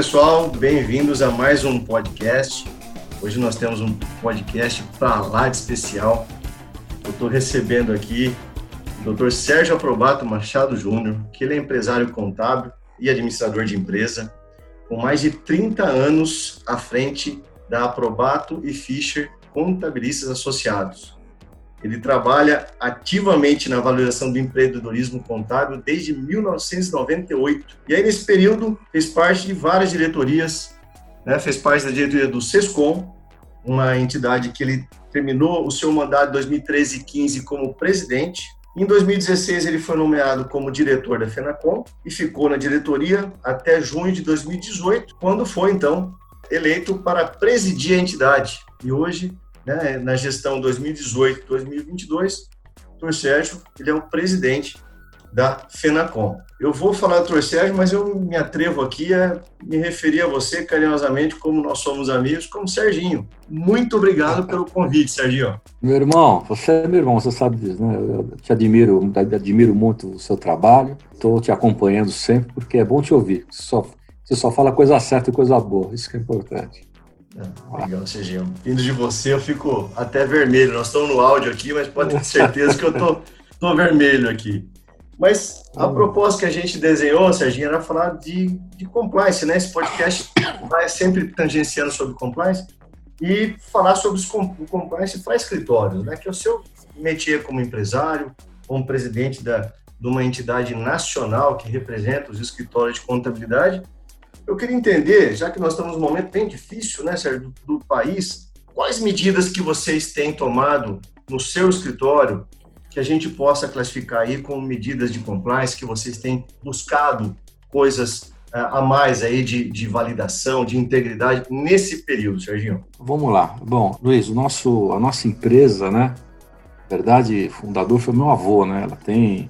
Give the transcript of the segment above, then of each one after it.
Pessoal, bem-vindos a mais um podcast. Hoje nós temos um podcast para lá de especial. Eu estou recebendo aqui o Dr. Sérgio Aprobato Machado Júnior, que ele é empresário contábil e administrador de empresa, com mais de 30 anos à frente da Aprobato e Fischer Contabilistas Associados. Ele trabalha ativamente na valorização do empreendedorismo contábil desde 1998. E aí, nesse período, fez parte de várias diretorias, né? fez parte da diretoria do SESCOM, uma entidade que ele terminou o seu mandato em 2013 e 15 como presidente. Em 2016, ele foi nomeado como diretor da FENACOM e ficou na diretoria até junho de 2018, quando foi, então, eleito para presidir a entidade. E hoje né, na gestão 2018-2022, o Dr. Sérgio ele é o presidente da FENACOM. Eu vou falar do. Sérgio, mas eu me atrevo aqui a me referir a você carinhosamente, como nós somos amigos, como Serginho. Muito obrigado pelo convite, Serginho. Meu irmão, você é meu irmão, você sabe disso, né? Eu te admiro, admiro muito o seu trabalho, estou te acompanhando sempre, porque é bom te ouvir. Só, você só fala coisa certa e coisa boa, isso que é importante. É, legal, Serginho. Vindo de você, eu fico até vermelho. Nós estamos no áudio aqui, mas pode ter certeza que eu tô, tô vermelho aqui. Mas a hum. proposta que a gente desenhou, Serginho, era falar de, de compliance, né? Esse podcast vai sempre tangenciando sobre compliance e falar sobre o compliance para escritórios, né? Que é o seu métier como empresário, como presidente da, de uma entidade nacional que representa os escritórios de contabilidade eu queria entender, já que nós estamos num momento bem difícil, né, Sérgio, do, do país, quais medidas que vocês têm tomado no seu escritório que a gente possa classificar aí como medidas de compliance, que vocês têm buscado coisas uh, a mais aí de, de, validação, de integridade nesse período, Serginho? Vamos lá. Bom, Luiz, o nosso, a nossa empresa, né, na verdade, fundador foi meu avô, né, ela tem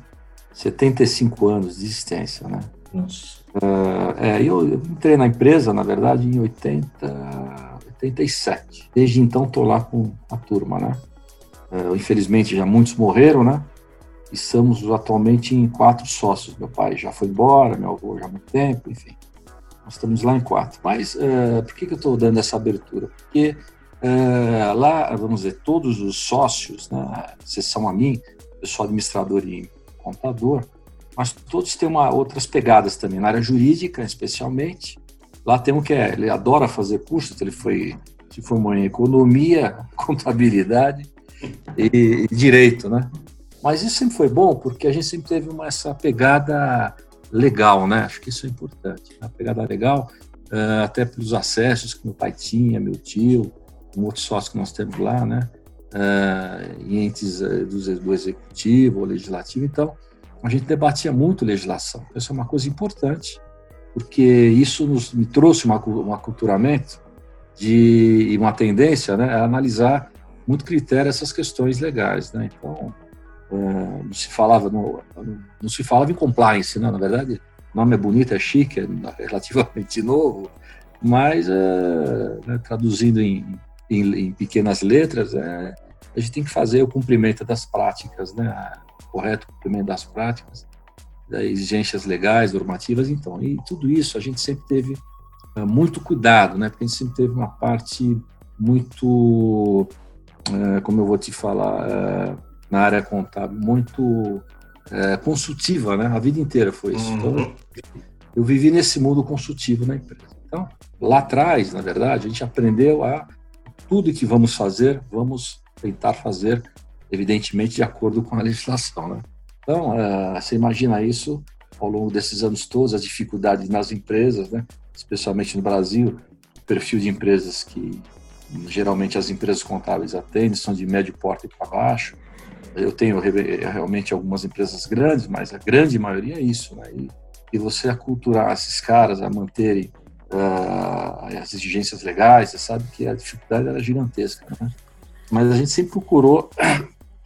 75 anos de existência, né. Nossa. Uh, é, eu, entrei na empresa, na verdade, em 80, 87. Desde então estou lá com a turma, né? Uh, infelizmente já muitos morreram, né? E estamos atualmente em quatro sócios. Meu pai já foi embora, meu avô já há muito tempo, enfim. Nós estamos lá em quatro. Mas uh, por que, que eu estou dando essa abertura? Porque lá, vamos dizer, todos os sócios, né, exceção a mim, eu sou administrador e contador, mas todos têm uma, outras pegadas também, na área jurídica, especialmente. Lá tem um que é, ele adora fazer cursos, ele foi, se formou em economia, contabilidade e, e, direito, né? Mas isso sempre foi bom, porque a gente sempre teve uma, essa pegada legal, né? Acho que isso é importante. A pegada legal, uh, até pelos acessos que meu pai tinha, meu tio, um outro sócio que nós temos lá, né? Uh, em entes uh, do, do executivo ou legislativo. Então, a gente debatia muito legislação. Isso é uma coisa importante, porque isso nos, me trouxe uma, um aculturamento de, e uma tendência né, a analisar muito critério essas questões legais. Né? Então, é, não se falava no, não se falava em compliance, né? na verdade, o nome é bonito, é chique, é relativamente novo, mas é, né, traduzindo em, em, em, pequenas letras, é, a gente tem que fazer o cumprimento das práticas, né? Correto cumprimento das práticas, das exigências legais, normativas, então, e tudo isso a gente sempre teve uh, muito cuidado, né, porque a gente sempre teve uma parte muito, uh, como eu vou te falar, uh, na área contábil, muito consultiva, né, a vida inteira foi isso. Então, uhum. Eu vivi nesse mundo consultivo na empresa. Então, lá atrás, na verdade, a gente aprendeu a tudo que vamos fazer, vamos tentar fazer evidentemente de acordo com a legislação. Né? Então, uh, você imagina isso ao longo desses anos todos, as dificuldades nas empresas, né? especialmente no Brasil, o perfil de empresas que geralmente as empresas contábeis atendem são de médio porte para baixo. Eu tenho realmente algumas empresas grandes, mas a grande maioria é isso. Né? E, e você aculturar esses caras a manterem uh, as exigências legais, você sabe que a dificuldade era gigantesca. Né? Mas a gente sempre procurou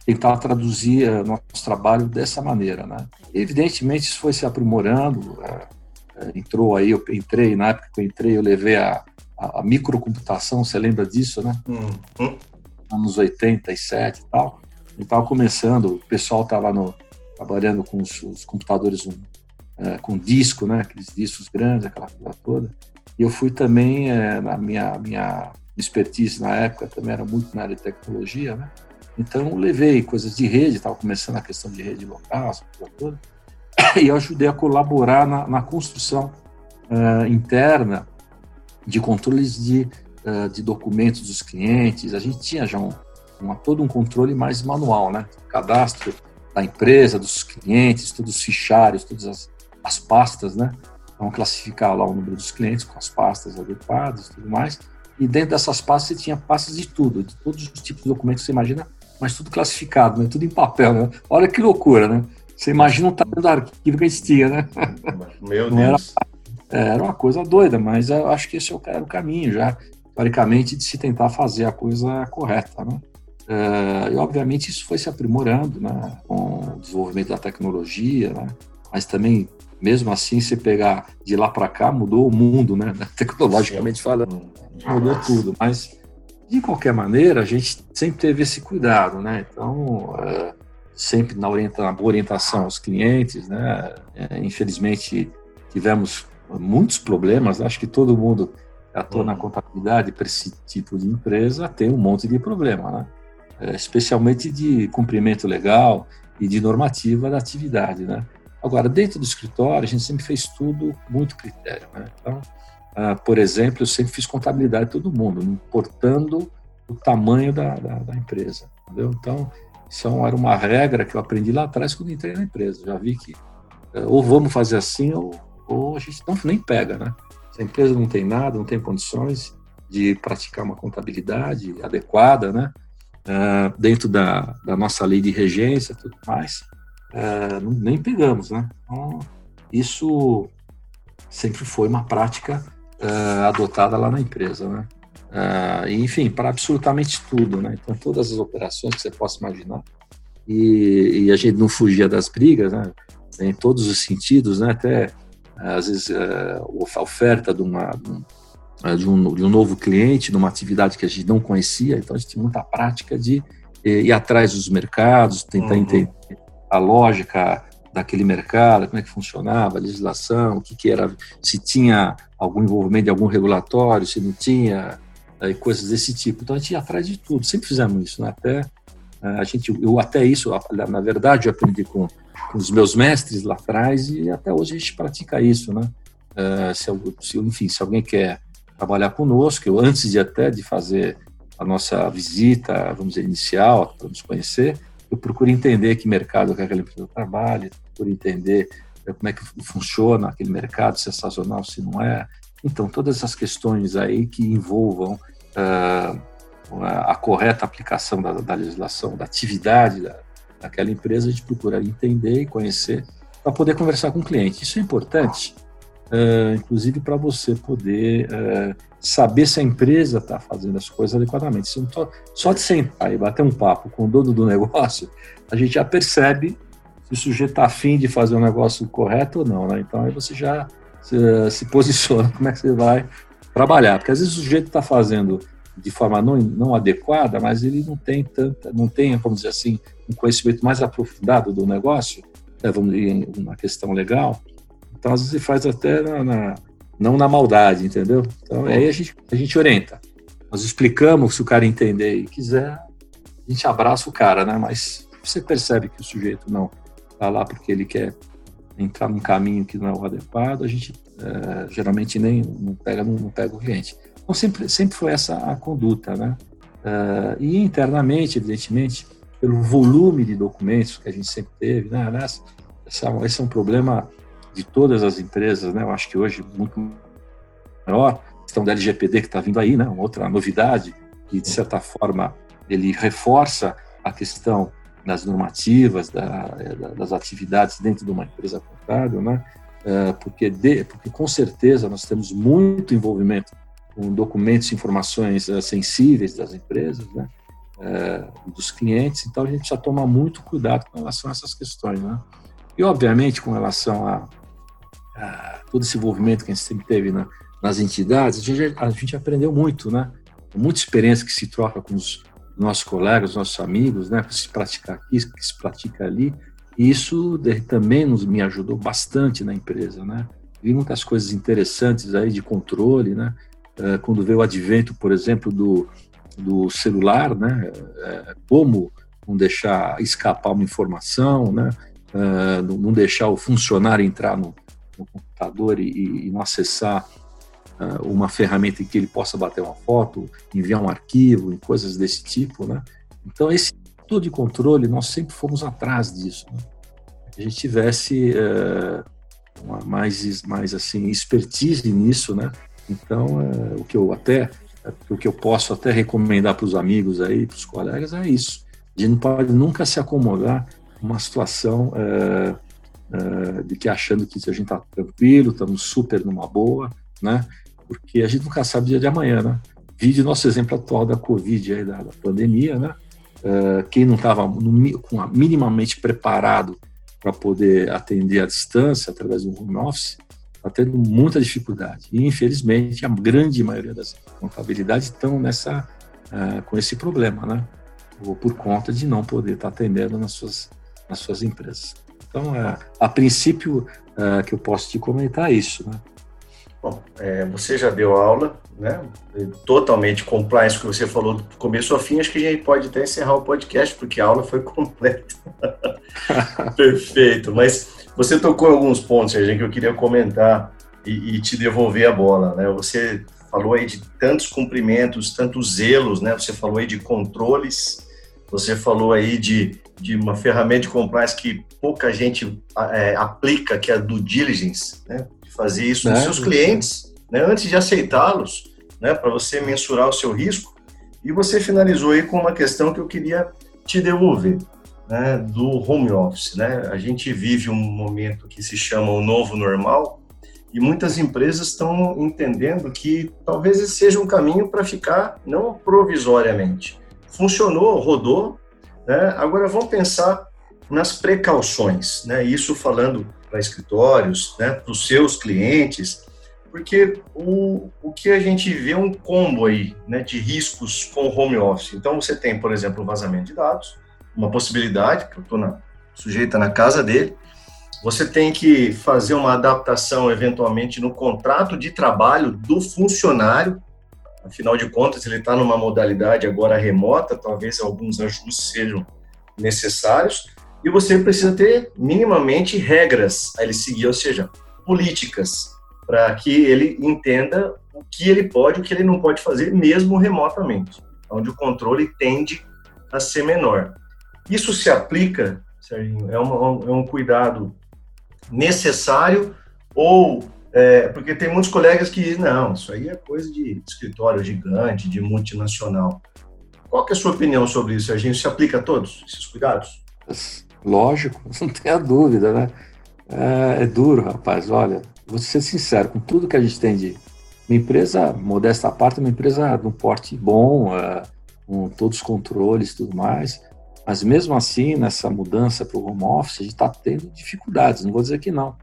tentar traduzir uh, nosso trabalho dessa maneira, né? Evidentemente isso foi se aprimorando, uh, entrou aí, eu entrei, na época que eu entrei, eu levei a, a, a microcomputação, você lembra disso, né? Uhum. Anos 87 e tal. E estava começando, o pessoal estava trabalhando com os, os computadores um, é, com disco, né? Aqueles discos grandes, aquela coisa toda. E eu fui também, é, na minha, minha expertise na época, também era muito na área de tecnologia, né? Então, levei coisas de rede, estava começando a questão de rede local, coisa toda, e ajudei a colaborar na, na construção uh, interna de controles de, uh, de documentos dos clientes. A gente tinha já um, uma, todo um controle mais manual, né? Cadastro da empresa, dos clientes, todos os fichários, todas as, as pastas, né? Então, classificar lá o número dos clientes com as pastas adequadas e tudo mais. E dentro dessas pastas você tinha pastas de tudo, de todos os tipos de documentos que você imagina, mas tudo classificado, né? Tudo em papel, né? Olha que loucura, né? Você imagina o tamanho do arquivo que a gente tinha, né? Meu Não Deus. Era, era uma coisa doida, mas eu acho que esse era o caminho já, teoricamente, de se tentar fazer a coisa correta, né? Uh, e, obviamente, isso foi se aprimorando né, com o desenvolvimento da tecnologia, né, mas também, mesmo assim, se pegar de lá para cá, mudou o mundo, né, tecnologicamente falando, mudou tudo. Mas, de qualquer maneira, a gente sempre teve esse cuidado, né? Então, uh, sempre na, orienta, na boa orientação aos clientes, né? Uh, infelizmente, tivemos muitos problemas, acho que todo mundo atua na contabilidade para esse tipo de empresa tem um monte de problema, né? É, especialmente de cumprimento legal e de normativa da atividade, né? Agora, dentro do escritório, a gente sempre fez tudo muito critério, né? Então, ah, por exemplo, eu sempre fiz contabilidade de todo mundo, importando o tamanho da, da, da empresa, entendeu? Então, isso é era uma regra que eu aprendi lá atrás quando entrei na empresa. Já vi que é, ou vamos fazer assim ou, ou a gente não nem pega, né? Se a empresa não tem nada, não tem condições de praticar uma contabilidade adequada, né? uh, dentro da, da, nossa lei de regência tudo mais, uh, nem pegamos, né? Então, isso sempre foi uma prática uh, adotada lá na empresa, né? E, enfim, para absolutamente tudo, né? Então, todas as operações que você possa imaginar. E, e a gente não fugia das brigas, né? Em todos os sentidos, né? Até, às vezes, a oferta de uma, né, de um, de um novo cliente, numa atividade que a gente não conhecia, então a gente tinha muita prática de eh, ir atrás dos mercados, tentar uhum. entender a lógica daquele mercado, como é que funcionava, a legislação, o que, que era, se tinha algum envolvimento de algum regulatório, se não tinha, e coisas desse tipo. Então a gente ia atrás de tudo, sempre fizemos isso, né? até eh, a gente, eu até isso, na verdade, eu aprendi com, com os meus mestres lá atrás e até hoje a gente pratica isso, né? Uh, se, se, enfim, se alguém quer trabalhar conosco. Eu, antes de até de fazer a nossa visita, vamos dizer, inicial, para nos conhecer, eu procuro entender que mercado que aquela empresa trabalha, procuro entender eh, como é que funciona aquele mercado, se é sazonal, se não é. Então, todas essas questões aí que envolvam uh, a correta aplicação da, da, legislação, da atividade da, daquela empresa, a gente procura entender e conhecer para poder conversar com o cliente. Isso é importante uh, inclusive para você poder uh, saber se a empresa está fazendo as coisas adequadamente. Se tô, só de sentar e bater um papo com o dono do negócio, a gente já percebe se o sujeito está afim de fazer o um negócio correto ou não. Né? Então aí você já se, se, posiciona como é que você vai trabalhar. Porque às vezes o sujeito está fazendo de forma não, não adequada, mas ele não tem tanta, não tem, vamos dizer assim, um conhecimento mais aprofundado do negócio, né, vamos dizer, uma questão legal, então, às vezes, faz até na, na, não na maldade, entendeu? Então, aí a gente, a gente orienta. Nós explicamos, se o cara entender e quiser, a gente abraça o cara, né? Mas você percebe que o sujeito não está lá porque ele quer entrar num caminho que não é o adequado, a gente é, geralmente nem não pega, não, não, pega o cliente. Então, sempre, sempre foi essa a conduta, né? É, e internamente, evidentemente, pelo volume de documentos que a gente sempre teve, né? Essa, esse é um problema de todas as empresas, né? Eu acho que hoje muito maior, questão da LGPD que está vindo aí, né? Uma outra novidade que de certa forma ele reforça a questão das normativas, da, das atividades dentro de uma empresa contábil, né? É, porque, de, porque com certeza nós temos muito envolvimento com documentos informações uh, sensíveis das empresas, né? Dos clientes, então a gente já toma muito cuidado com relação a essas questões, né? E obviamente com relação a, todo esse envolvimento que a gente sempre teve na, nas entidades, a gente, a gente aprendeu muito, né? Muita experiência que se troca com os nossos colegas, nossos amigos, né? Que se pratica aqui, que se pratica ali. E isso também nos, me ajudou bastante na empresa, né? Vi muitas coisas interessantes aí de controle, né? Uh, quando veio o advento, por exemplo, do, do celular, né? Uh, como não deixar escapar uma informação, né? Uh, não deixar o funcionário entrar no, no computador e, e, não acessar uh, uma ferramenta em que ele possa bater uma foto, enviar um arquivo e coisas desse tipo, né? Então esse tipo de controle nós sempre fomos atrás disso, né? a gente tivesse uh, mais mais assim expertise nisso, né? Então uh, o que eu até o que eu posso até recomendar para os amigos aí, para os colegas é isso. A gente não pode nunca se acomodar uma situação uh, uh, de que achando que a gente está tranquilo, estamos super numa boa, né? Porque a gente nunca sabe o dia de amanhã, né? Vide nosso exemplo atual da Covid, aí, da, da pandemia, né? Uh, quem não estava minimamente preparado para poder atender à distância através do home office está tendo muita dificuldade. E, infelizmente, a grande maioria das contabilidades estão nessa, uh, com esse problema, né? Ou por conta de não poder estar tá atendendo nas suas, nas suas empresas. Então, é, a princípio, é, que eu posso te comentar isso, né? Bom, é, você já deu aula, né? Totalmente compliance que você falou do começo ao fim. Acho que a gente pode até encerrar o podcast, porque a aula foi completa. Perfeito. Mas você tocou em alguns pontos, gente, que eu queria comentar e, e, te devolver a bola, né? Você falou aí de tantos cumprimentos, tantos zelos, né? Você falou aí de controles, você falou aí de de uma ferramenta de compliance que pouca gente é, aplica, que é a do diligence, né? De fazer isso nos é, seus clientes, né? Antes de aceitá-los, né? Para você mensurar o seu risco. E você finalizou aí com uma questão que eu queria te devolver, né? Do home office, né? A gente vive um momento que se chama o novo normal e muitas empresas estão entendendo que talvez esse seja um caminho para ficar não provisoriamente. Funcionou, rodou, né? Agora vamos pensar nas precauções, né? Isso falando para escritórios, né? Para os seus clientes, porque o, o que a gente vê é um combo aí, né? De riscos com home office. Então você tem, por exemplo, o vazamento de dados, uma possibilidade que eu estou sujeita na casa dele. Você tem que fazer uma adaptação eventualmente no contrato de trabalho do funcionário Afinal de contas, ele está numa modalidade agora remota, talvez alguns ajustes sejam necessários, e você precisa ter minimamente regras a ele seguir, ou seja, políticas, para que ele entenda o que ele pode e o que ele não pode fazer, mesmo remotamente, onde o controle tende a ser menor. Isso se aplica, Serginho, é, uma, é um cuidado necessário ou é, porque tem muitos colegas que dizem, não, isso aí é coisa de escritório gigante, de multinacional. Qual é a sua opinião sobre isso? A gente se aplica a todos esses cuidados? Lógico, não tenha dúvida, né? É, é, duro, rapaz. Olha, vou ser sincero, com tudo que a gente tem de uma empresa, modesta à parte, uma empresa de um porte bom, é, com todos os controles e tudo mais, mas mesmo assim, nessa mudança para o home office, a gente está tendo dificuldades, não vou dizer que não.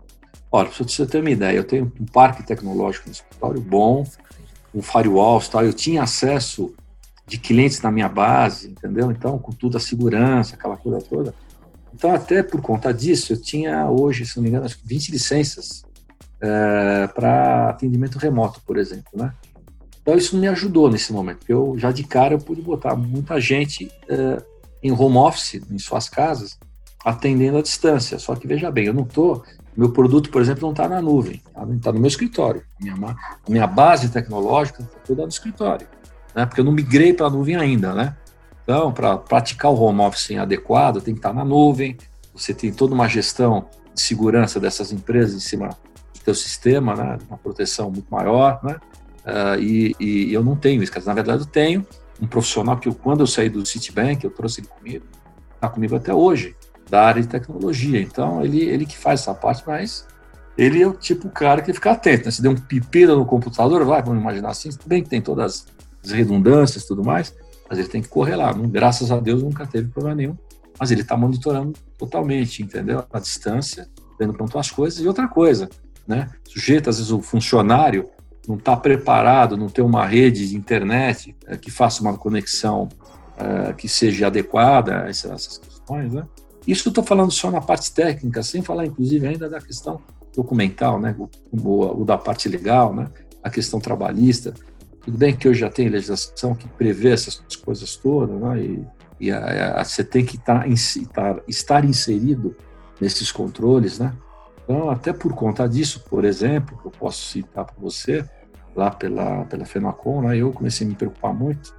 Olha, para você ter uma ideia, eu tenho um parque tecnológico no escritório bom, um firewall, tal. eu tinha acesso de clientes na minha base, entendeu? Então, com tudo a segurança, aquela coisa toda. Então, até por conta disso, eu tinha hoje, se não me engano, acho que 20 licenças é, para atendimento remoto, por exemplo, né? Então, isso me ajudou nesse momento, porque eu já de cara eu pude botar muita gente é, em home office, em suas casas, atendendo à distância. Só que, veja bem, eu não estou meu produto, por exemplo, não está na nuvem, está tá no meu escritório. Minha, minha base tecnológica está toda no escritório, né? porque eu não migrei para a nuvem ainda. Né? Então, para praticar o home office adequado, tem que estar tá na nuvem, você tem toda uma gestão de segurança dessas empresas em cima do seu sistema, né? uma proteção muito maior, né? Uh, e, e, eu não tenho isso, na verdade eu tenho um profissional que eu, quando eu saí do Citibank, eu trouxe ele comigo, está comigo até hoje, da área de tecnologia. Então, ele, ele que faz essa parte, mas ele é o tipo cara que fica atento. Né? Se der um pepino no computador, vai, vamos imaginar assim, bem que tem todas as redundâncias e tudo mais, mas ele tem que correr lá. Graças a Deus nunca teve problema nenhum, mas ele está monitorando totalmente, entendeu? A distância, dando pronto as coisas. E outra coisa, né? Sujeito, às vezes, o funcionário não está preparado, não tem uma rede de internet é, que faça uma conexão é, que seja adequada a essas questões, né? Isso eu estou falando só na parte técnica, sem falar, inclusive, ainda da questão documental, né? O, o, o, da parte legal, né? A questão trabalhista. Tudo bem que hoje já tem legislação que prevê essas coisas todas, né? E, e a, a, você tem que tá, estar, estar inserido nesses controles, né? Então, até por conta disso, por exemplo, que eu posso citar para você, lá pela, pela FENACOM, né, eu comecei a me preocupar muito.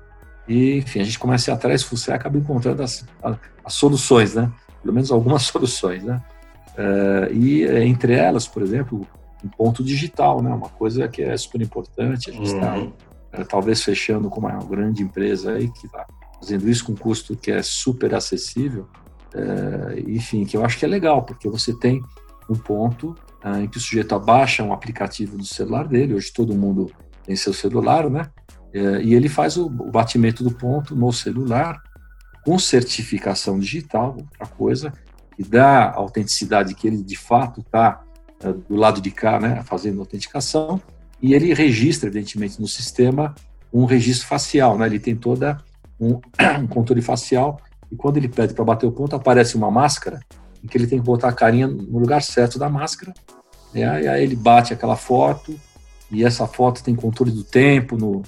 E, enfim, a gente começa a ir atrás, você acaba encontrando as, as, as soluções, né? Pelo menos algumas soluções, né? Uh, e entre elas, por exemplo, um ponto digital, né? Uma coisa que é super importante. A gente está uhum. uh, talvez fechando com uma grande empresa aí que está fazendo isso com um custo que é super acessível. Uh, enfim, que eu acho que é legal, porque você tem um ponto uh, em que o sujeito abaixa um aplicativo do celular dele, hoje todo mundo tem seu celular, né? E ele faz o, o, batimento do ponto no celular com certificação digital, outra coisa, que dá a autenticidade que ele de fato está uh, do lado de cá, né, fazendo autenticação, e ele registra, evidentemente, no sistema um registro facial, né? Ele tem toda um, um controle facial e quando ele pede para bater o ponto aparece uma máscara em que ele tem que botar a carinha no lugar certo da máscara, né? e aí ele bate aquela foto, e essa foto tem controle do tempo, no,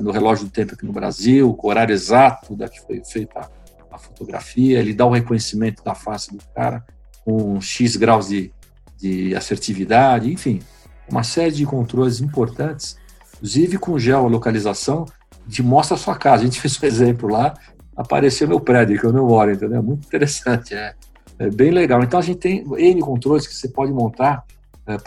no relógio do tempo aqui no Brasil, com o horário exato da que foi feita a, fotografia, ele dá o reconhecimento da face do cara com X graus de, de assertividade, enfim, uma série de controles importantes, inclusive com geolocalização, de mostra a sua casa. A gente fez um exemplo lá, apareceu meu prédio, que eu não moro, entendeu? Muito interessante. É, é bem legal. Então a gente tem N controles que você pode montar é,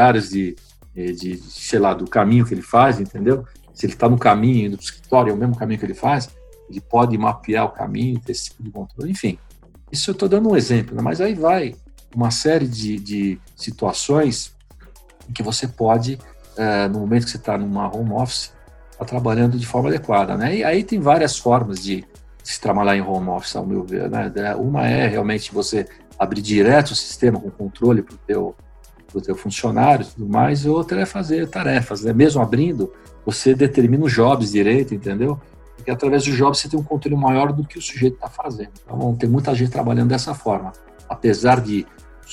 áreas de, de, sei lá, do caminho que ele faz, entendeu? Se ele está no caminho, indo para o escritório, é o mesmo caminho que ele faz, ele pode mapear o caminho, ter esse tipo de controle, enfim. Isso eu estou dando um exemplo, né? mas aí vai uma série de, de situações em que você pode, é, no momento que você está numa home office, tá trabalhando de forma adequada, né? E aí tem várias formas de, se trabalhar em home office, ao meu ver. Né? Uma é realmente você abrir direto o sistema com controle para o teu, pro teu funcionário e tudo mais, e outra é fazer tarefas. Né? Mesmo abrindo, você determina os jobs direito, entendeu? Porque através dos jobs você tem um controle maior do que o sujeito está fazendo. Então, tem muita gente trabalhando dessa forma. Apesar de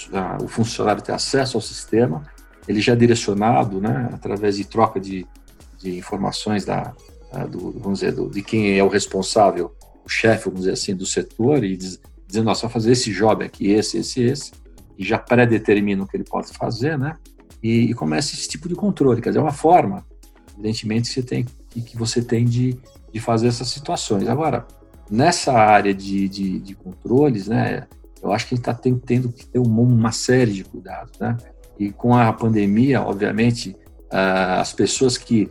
uh, o funcionário ter acesso ao sistema, ele já é direcionado, né, através de troca de, de informações da, uh, do, vamos dizer, do, de quem é o responsável o chefe, vamos dizer assim, do setor e diz, dizendo, nossa, vai fazer esse job aqui, esse, esse, esse, e já pré-determina o que ele pode fazer, né? E, e, começa esse tipo de controle, quer dizer, é uma forma, evidentemente, que você tem, que você tem de, de fazer essas situações. Agora, nessa área de, de, de controles, né, eu acho que a gente está tendo que ter uma série de cuidados, né? E com a pandemia, obviamente, ah, as pessoas que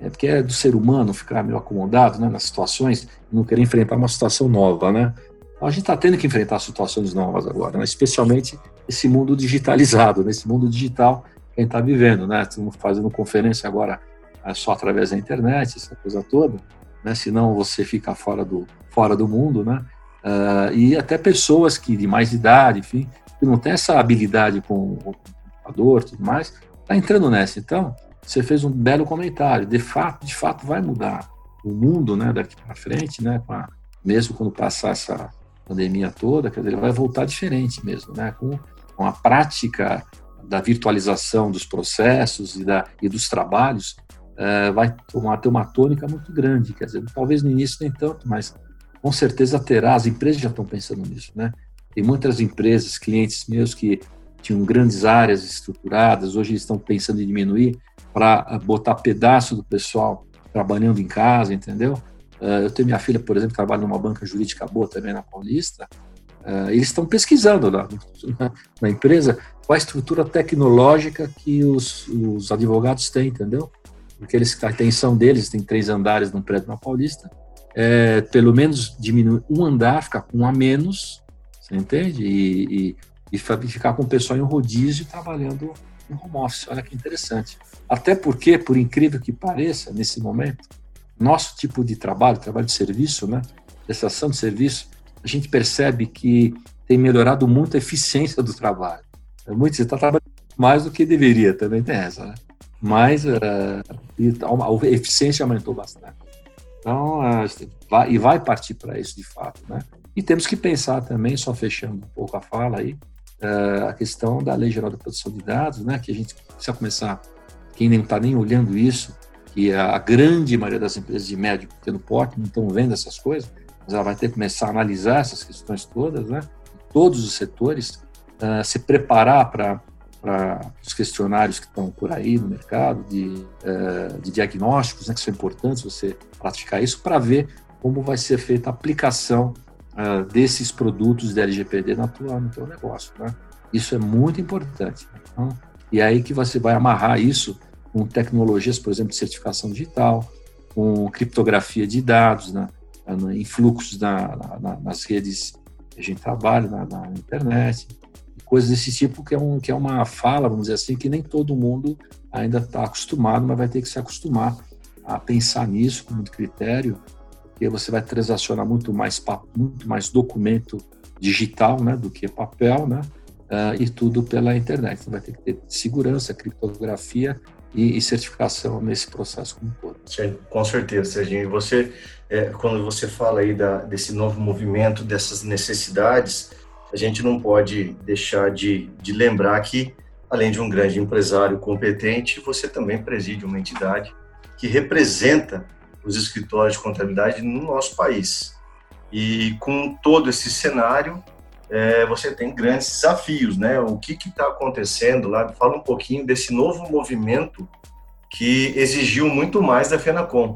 é porque é do ser humano ficar meio acomodado né, nas situações e não querer enfrentar uma situação nova, né? Então, a gente está tendo que enfrentar situações novas agora, né? especialmente esse mundo digitalizado, nesse mundo digital que a gente está vivendo, né? Estamos fazendo conferência agora é, só através da internet, essa coisa toda, né? Senão você fica fora do, fora do mundo, né? Uh, e até pessoas que de mais idade, enfim, que não tem essa habilidade com o computador, tudo mais, está entrando nessa. Então, você fez um belo comentário. De fato, de fato vai mudar o mundo, né, daqui para frente, né, a, mesmo quando passar essa pandemia toda, quer dizer, ele vai voltar diferente mesmo, né, com, com a prática da virtualização dos processos e, da, e dos trabalhos, é, vai tomar, ter uma tônica muito grande, quer dizer, talvez no início nem tanto, mas com certeza terá, as empresas já estão pensando nisso, né, tem muitas empresas, clientes meus que tinham grandes áreas estruturadas, hoje estão pensando em diminuir para botar pedaço do pessoal trabalhando em casa, entendeu? Uh, eu tenho minha filha, por exemplo, que trabalha numa banca jurídica boa também na Paulista. Uh, eles estão pesquisando lá na, empresa qual a estrutura tecnológica que os, os advogados têm, entendeu? Porque eles, a intenção deles, tem três andares num prédio na Paulista, é pelo menos diminuir um andar, ficar com um a menos, você entende? E, e, e ficar com o pessoal em rodízio trabalhando em home office. Olha que interessante. Até porque, por incrível que pareça, nesse momento, nosso tipo de trabalho, trabalho de serviço, né, prestação de serviço, a gente percebe que tem melhorado muito a eficiência do trabalho. É muito, você está trabalhando mais do que deveria, também tem essa, né? Mas uh, a eficiência aumentou bastante. Então, uh, vai, e vai partir para isso de fato, né? E temos que pensar também, só fechando um pouco a fala aí, uh, a questão da Lei Geral de Proteção de Dados, né, que a gente precisa começar, quem não está nem olhando isso, que a grande maioria das empresas de médio e pequeno porte não estão vendo essas coisas, mas ela vai ter que começar a analisar essas questões todas, né, todos os setores, uh, se preparar para os questionários que estão por aí no mercado, de, uh, de diagnósticos, né, que são importantes você praticar isso, para ver como vai ser feita a aplicação uh, desses produtos de LGPD na tua, no teu negócio. Né? Isso é muito importante. Então, e aí que você vai amarrar isso com tecnologias, por exemplo, de certificação digital, com criptografia de dados, né? em fluxos na, na, nas redes que a gente trabalha, na, na, internet, coisas desse tipo, que é, um, que é uma fala, vamos dizer assim, que nem todo mundo ainda está acostumado, mas vai ter que se acostumar a pensar nisso com muito critério porque você vai transacionar muito mais, muito mais documento digital né, do que papel, né, uh, e tudo pela internet. Então vai ter que ter segurança, criptografia e, e certificação nesse processo como todo. Com certeza, Serginho. E você, é, quando você fala aí da, desse novo movimento, dessas necessidades, a gente não pode deixar de, de lembrar que, além de um grande empresário competente, você também preside uma entidade que representa os escritórios de contabilidade no nosso país. E com todo esse cenário, é, você tem grandes desafios, né? O que está acontecendo lá? Fala um pouquinho desse novo movimento que exigiu muito mais da FENACOM.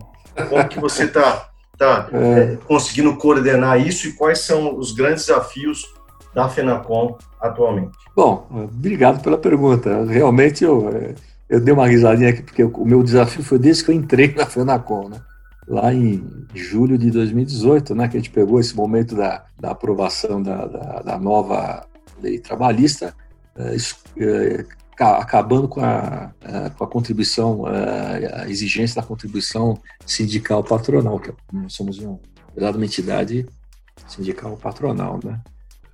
Como que você está tá, é. é, conseguindo coordenar isso e quais são os grandes desafios da FENACOM atualmente? Bom, obrigado pela pergunta. Realmente eu, é, eu dei uma risadinha aqui, porque o meu desafio foi desde que eu entrei na FENACOM, né? Lá em julho de 2018, né, que a gente pegou esse momento da, da aprovação da, da, da, nova lei trabalhista, é, é, acabando com a, é, com a contribuição, a exigência da contribuição sindical patronal, que nós somos um, uma entidade sindical patronal, né?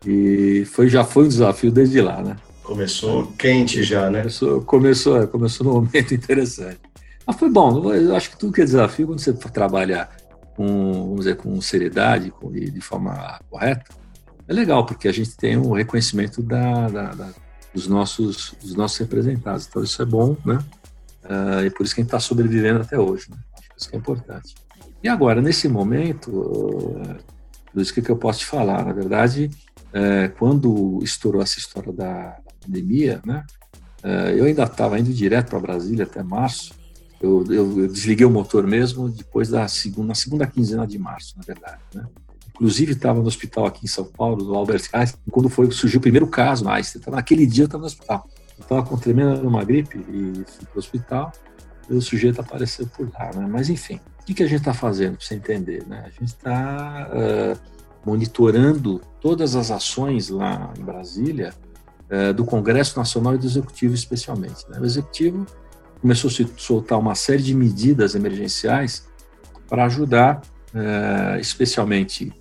E foi, já foi um desafio desde lá, né? Começou quente já, né? Começou, começou, começou num momento interessante. Mas foi bom. Eu acho que tudo que é desafio, quando você trabalha com, vamos dizer, com seriedade, com, de, de forma correta, é legal, porque a gente tem um reconhecimento da, da, da, dos, nossos, dos nossos representados. Então, isso é bom, né? Uh, e por isso que a gente está sobrevivendo até hoje. Né? Isso que é importante. E agora, nesse momento, uh, o que, que eu posso te falar? Na verdade, uh, quando estourou essa história da pandemia, né? Uh, eu ainda estava indo direto para Brasília até março, eu, eu, eu, desliguei o motor mesmo depois da segunda, na segunda quinzena de março, na verdade. Né? Inclusive, estava no hospital aqui em São Paulo, do Albert Einstein, quando foi, surgiu o primeiro caso Einstein. Então, naquele dia eu estava no hospital. Estava com tremenda uma gripe e fui para o hospital e o sujeito apareceu por lá. Né? Mas, enfim, o que, que a gente está fazendo para você entender? Né? A gente está uh, monitorando todas as ações lá em Brasília uh, do Congresso Nacional e do Executivo, especialmente. Né? O Executivo começou a se soltar uma série de medidas emergenciais para ajudar, é, especialmente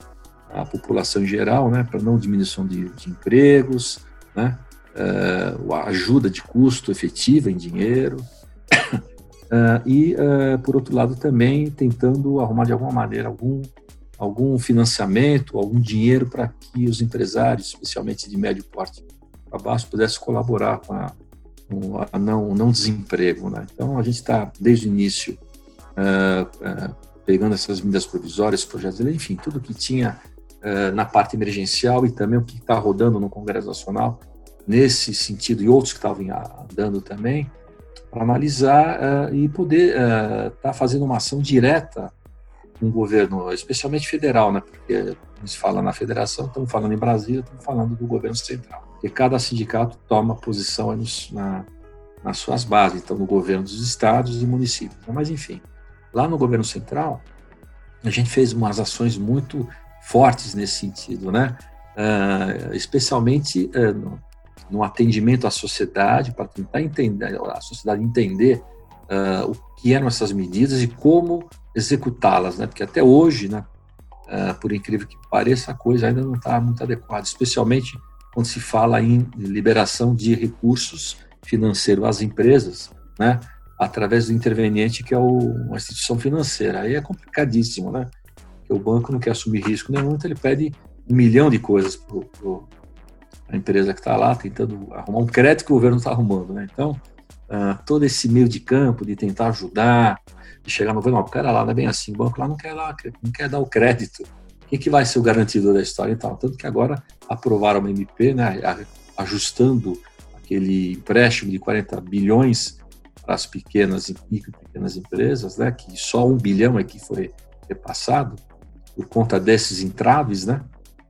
a população em geral, né, para não diminuição de, de empregos, né, é, a ajuda de custo efetiva em dinheiro, é, e, por outro lado, também tentando arrumar de alguma maneira algum, algum financiamento, algum dinheiro para que os empresários, especialmente de médio porte para baixo, pudessem colaborar com a a não, não desemprego. Né? Então, a gente está, desde o início, uh, uh, pegando essas medidas provisórias, projetos enfim, tudo que tinha uh, na parte emergencial e também o que está rodando no Congresso Nacional, nesse sentido, e outros que estavam andando também, para analisar e poder estar tá fazendo uma ação direta com o governo, especialmente federal, né? porque se fala na federação, estamos falando em Brasília, estamos falando do governo central porque cada sindicato toma posição nos, na, nas suas bases, então no governo dos estados e municípios. Mas enfim, lá no governo central, a gente fez umas ações muito fortes nesse sentido, né? Uh, especialmente uh, no, no, atendimento à sociedade, para tentar entender, a sociedade entender uh, o que eram essas medidas e como executá-las, né? Porque até hoje, né, por incrível que pareça, a coisa ainda não está muito adequada, especialmente quando se fala em liberação de recursos financeiros às empresas, né, através do interveniente que é o, uma instituição financeira. Aí é complicadíssimo, né? Porque o banco não quer assumir risco nenhum, então ele pede um milhão de coisas para a empresa que está lá tentando arrumar um crédito que o governo está arrumando, né? Então, uh, todo esse meio de campo de tentar ajudar, de chegar no governo, não, pera lá, não é bem assim, o banco lá não quer, lá, não quer dar o crédito. Quem que vai ser o garantido da história e tal? Tanto que agora aprovaram uma MP, né, ajustando aquele empréstimo de 40 bilhões para as pequenas e micro pequenas empresas, né, que só um bilhão aqui foi repassado por conta desses entraves, né,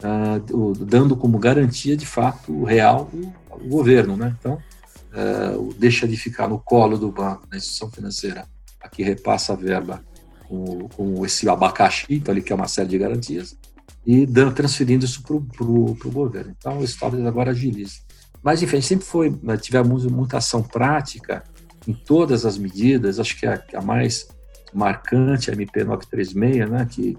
uh, dando como garantia de fato real o, o governo, né. Então uh, deixa de ficar no colo do banco, da instituição financeira, a que repassa a verba com, com esse abacaxi, então ele quer uma série de garantias e dando, transferindo isso para o governo. Então o Estado agora agiliza. Mas, enfim, sempre foi, né, tivemos muita ação prática em todas as medidas, acho que a, a mais marcante é a MP 936, né, que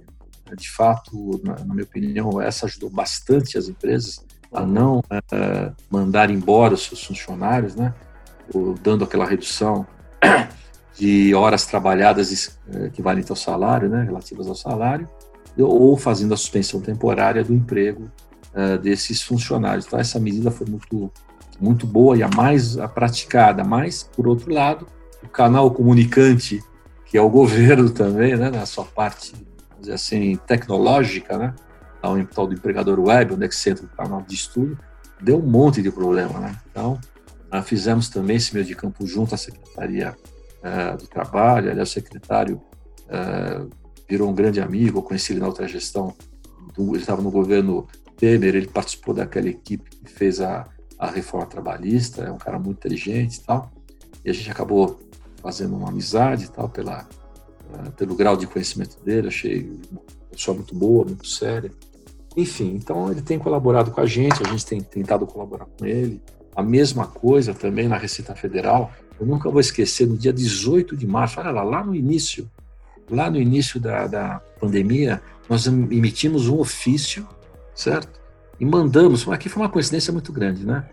de fato, na, na, minha opinião, essa ajudou bastante as empresas a não uh, mandar embora os seus funcionários, né, dando aquela redução de horas trabalhadas uh, equivalente ao salário, né, relativas ao salário, ou fazendo a suspensão temporária do emprego uh, desses funcionários. Então, essa medida foi muito muito boa e a mais a praticada, mas, por outro lado, o canal comunicante, que é o governo também, né, na sua parte, vamos dizer assim, tecnológica, né, ao tal do empregador web, onde é que você entra no canal de estudo, deu um monte de problema, né? Então, nós fizemos também esse meio de campo junto à Secretaria uh, do Trabalho, aliás, o secretário uh, virou um grande amigo, eu conheci ele na outra gestão, do, ele estava no governo Temer, ele participou daquela equipe que fez a, a reforma trabalhista, é um cara muito inteligente e tal. E a gente acabou fazendo uma amizade e tal, pela, uh, pelo grau de conhecimento dele, achei uma pessoa muito boa, muito séria. Enfim, então ele tem colaborado com a gente, a gente tem tentado colaborar com ele. A mesma coisa também na Receita Federal. Eu nunca vou esquecer, no dia 18 de março, olha lá, lá no início, lá no início da, da pandemia, nós emitimos um ofício, certo? e mandamos. Aqui foi uma coincidência muito grande, né?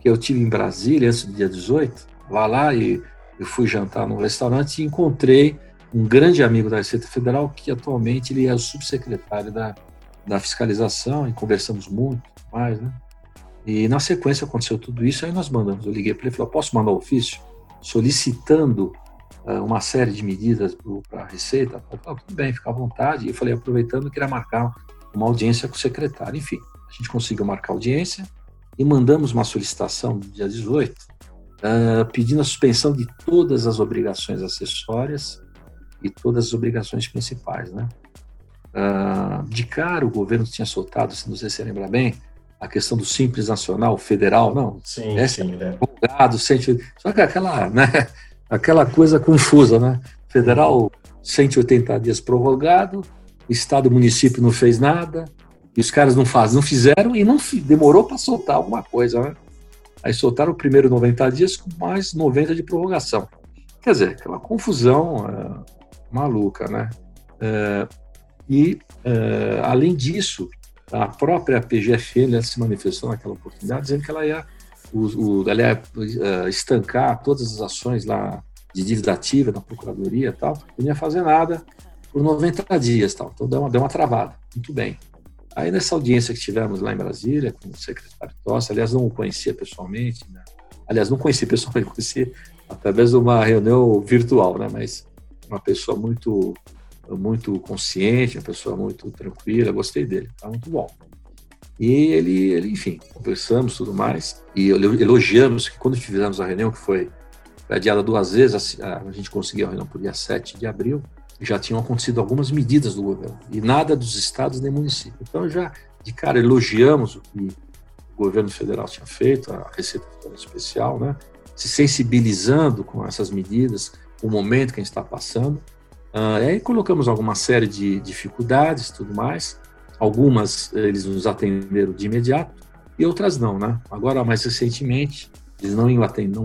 Que eu tive em Brasília antes do dia 18, lá lá e eu fui jantar num restaurante e encontrei um grande amigo da Receita Federal que atualmente ele é o subsecretário da, da fiscalização e conversamos muito mais, né? E na sequência aconteceu tudo isso, aí nós mandamos, eu liguei para ele e falei, posso mandar um ofício solicitando uh, uma série de medidas para a Receita? Falou, tudo bem, fica à vontade. E eu falei, aproveitando, queria marcar uma audiência com o secretário. Enfim, a gente conseguiu marcar audiência e mandamos uma solicitação no dia 18, uh, pedindo a suspensão de todas as obrigações acessórias e todas as obrigações principais. Né? Uh, de cara, o governo tinha soltado, se sei se você lembra bem, a questão do Simples Nacional, federal, não. Sim, é, sim. Né? Prorrogado, só que aquela, né, aquela coisa confusa, né? Federal, 180 dias prorrogado, Estado município não fez nada, e os caras não fazem, não fizeram e não demorou para soltar alguma coisa, né? Aí soltaram o primeiro 90 dias com mais 90 de prorrogação. Quer dizer, aquela confusão é, maluca, né? É, e, é, além disso, a própria PGFN se manifestou naquela oportunidade, dizendo que ela ia, o, o, ela ia é, estancar todas as ações lá de dívida ativa na Procuradoria e tal, não ia fazer nada por 90 dias. Tal. Então, deu uma, deu uma travada. Muito bem. Aí nessa audiência que tivemos lá em Brasília com o secretário Tosse, aliás, não o conhecia pessoalmente, né? aliás, não conheci pessoalmente, conheci através de uma reunião virtual, né? mas uma pessoa muito muito consciente, uma pessoa muito tranquila, gostei dele, tá muito bom. E ele, ele, enfim, conversamos tudo mais e elogiamos que quando fizemos a reunião, que foi adiada duas vezes, a, a gente conseguiu a reunião para o dia 7 de abril, já tinham acontecido algumas medidas do governo e nada dos estados nem municípios. Então já de cara elogiamos o que o governo federal tinha feito, a Receita Federal Especial, né? se sensibilizando com essas medidas, o momento que a gente está passando. Uh, aí colocamos alguma série de dificuldades, tudo mais. Algumas eles nos atenderam de imediato e outras não, né? Agora mais recentemente eles não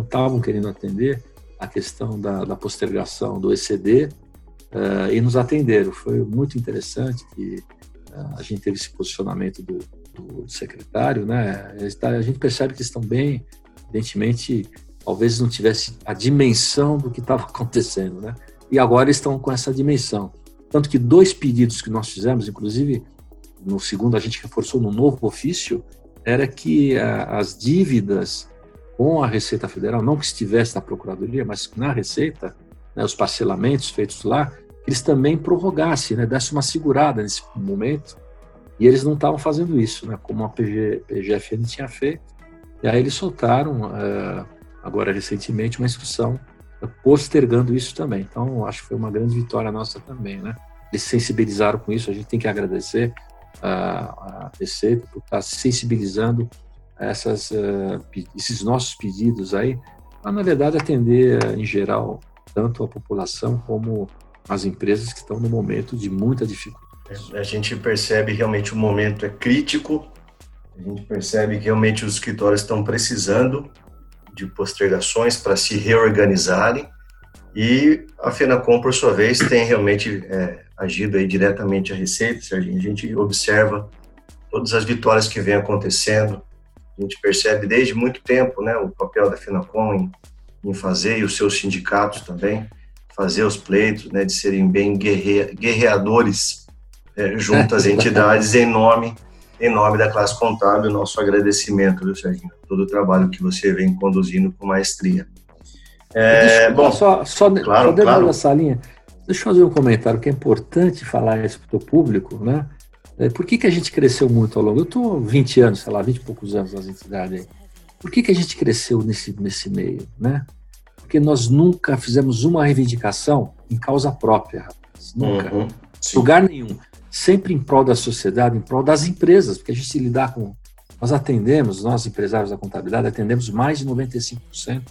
estavam querendo atender a questão da, da postergação do ECD uh, e nos atenderam. Foi muito interessante que uh, a gente teve esse posicionamento do, do, secretário, né? A gente percebe que estão bem, evidentemente, talvez não tivesse a dimensão do que estava acontecendo, né? E agora estão com essa dimensão. Tanto que dois pedidos que nós fizemos, inclusive no segundo a gente reforçou no novo ofício, era que a, as dívidas com a Receita Federal, não que estivesse na Procuradoria, mas na Receita, né, os parcelamentos feitos lá, eles também prorrogassem, né, uma segurada nesse momento, e eles não estavam fazendo isso, né, como a PG, PGFN tinha feito, e aí eles soltaram, uh, agora recentemente, uma instrução postergando isso também. Então, acho que foi uma grande vitória nossa também, né? Eles sensibilizaram com isso, a gente tem que agradecer a, Receita por estar sensibilizando essas, uh, esses nossos pedidos aí, para, na verdade, atender, uh, em geral, tanto a população como as empresas que estão no momento de muita dificuldade. A gente percebe realmente o momento é crítico, a gente percebe que realmente os escritórios estão precisando de postergações para se reorganizarem e a FENACOM, por sua vez, tem realmente é, agido aí diretamente a Receita, Serginho. A gente observa todas as vitórias que vem acontecendo, a gente percebe desde muito tempo né, o papel da FENACOM em, em fazer, e os seus sindicatos também, fazer os pleitos, né, de serem bem guerre, guerreadores é, junto às entidades em nome em nome da classe contábil, nosso agradecimento, viu, Serginho? Todo o trabalho que você vem conduzindo com maestria. É, bom, só, só, claro, só dentro claro. dessa linha, deixa eu fazer um comentário que é importante falar isso para o público, né? É, por que, que a gente cresceu muito ao longo? Eu estou 20 anos, sei lá, 20 e poucos anos nas entidades aí. Por que, que a gente cresceu nesse, nesse meio, né? Porque nós nunca fizemos uma reivindicação em causa própria, rapaz. Nunca. Uhum, Lugar nenhum sempre em prol da sociedade, em prol das empresas, porque a gente lidar com. Nós atendemos, nós empresários da contabilidade, atendemos mais de 95%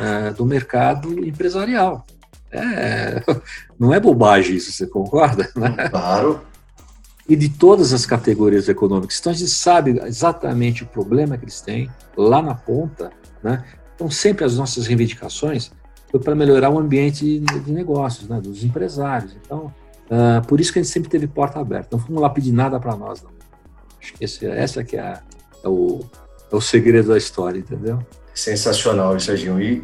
é, do mercado empresarial. É, não é bobagem isso, você concorda? Né? Claro. E de todas as categorias econômicas. Então a gente sabe exatamente o problema que eles têm lá na ponta. Né? Então sempre as nossas reivindicações foi para melhorar o ambiente de negócios, né? dos empresários. Então Uh, por isso que a gente sempre teve porta aberta. Não fomos lá pedir nada para nós, não. Acho que esse, essa que é, a, é, o, é o segredo da história, entendeu? Sensacional, Serginho. E,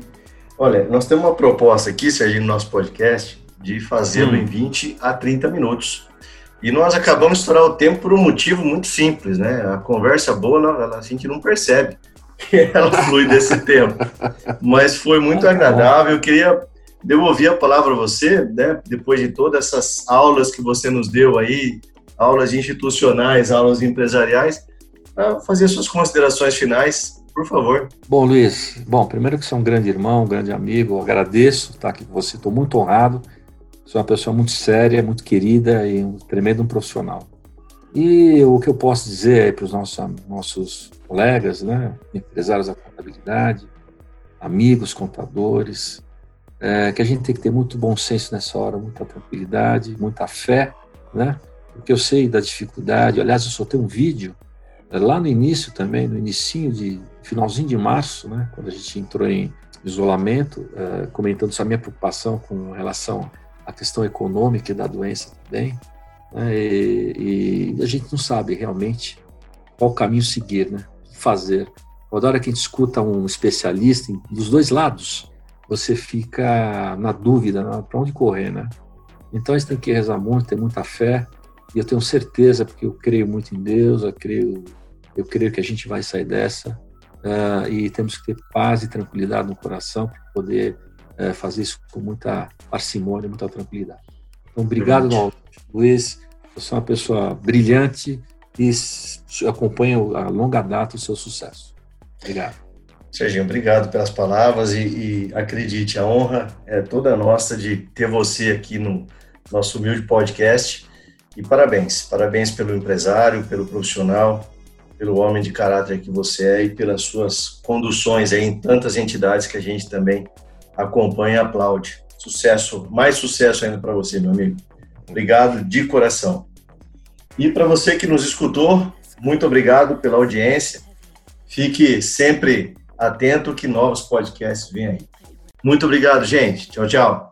olha, nós temos uma proposta aqui, Serginho, no nosso podcast, de fazê-lo em 20 a 30 minutos. E nós acabamos de estourar o tempo por um motivo muito simples, né? A conversa boa, ela, a gente não percebe que ela flui desse tempo. Mas foi muito agradável. Eu queria devolver a palavra a você, né, depois de todas essas aulas que você nos deu aí, aulas institucionais, aulas empresariais, para fazer suas considerações finais, por favor. Bom, Luiz, bom, primeiro que você é um grande irmão, um grande amigo, agradeço estar aqui com você, estou muito honrado, sou uma pessoa muito séria, muito querida e um tremendo profissional. E o que eu posso dizer para os nossos, nossos colegas, né, empresários da contabilidade, amigos contadores, é, que a gente tem que ter muito bom senso nessa hora, muita tranquilidade, muita fé, né? Porque eu sei da dificuldade. Aliás, eu soltei um vídeo é, lá no início também, no início de finalzinho de março, né? Quando a gente entrou em isolamento, é, comentando essa minha preocupação com relação à questão econômica e da doença também. Né? E, e, a gente não sabe realmente qual caminho seguir, né? Fazer. Toda hora que a gente escuta um especialista dos dois lados, você fica na dúvida né, para onde correr, né? Então a gente tem que rezar muito, ter muita fé, e eu tenho certeza, porque eu creio muito em Deus, eu creio, eu creio que a gente vai sair dessa, uh, e temos que ter paz e tranquilidade no coração para poder uh, fazer isso com muita parcimônia, muita tranquilidade. Então, obrigado, Noel, Luiz, você é uma pessoa brilhante e acompanha a longa data o seu sucesso. Obrigado. Serginho, obrigado pelas palavras e, e, acredite, a honra é toda nossa de ter você aqui no nosso humilde podcast. E parabéns, parabéns pelo empresário, pelo profissional, pelo homem de caráter que você é e pelas suas conduções em tantas entidades que a gente também acompanha e aplaude. Sucesso, mais sucesso ainda para você, meu amigo. Obrigado de coração. E para você que nos escutou, muito obrigado pela audiência. Fique sempre atento que novos podcasts vêm aí. Muito obrigado, gente. Tchau, tchau.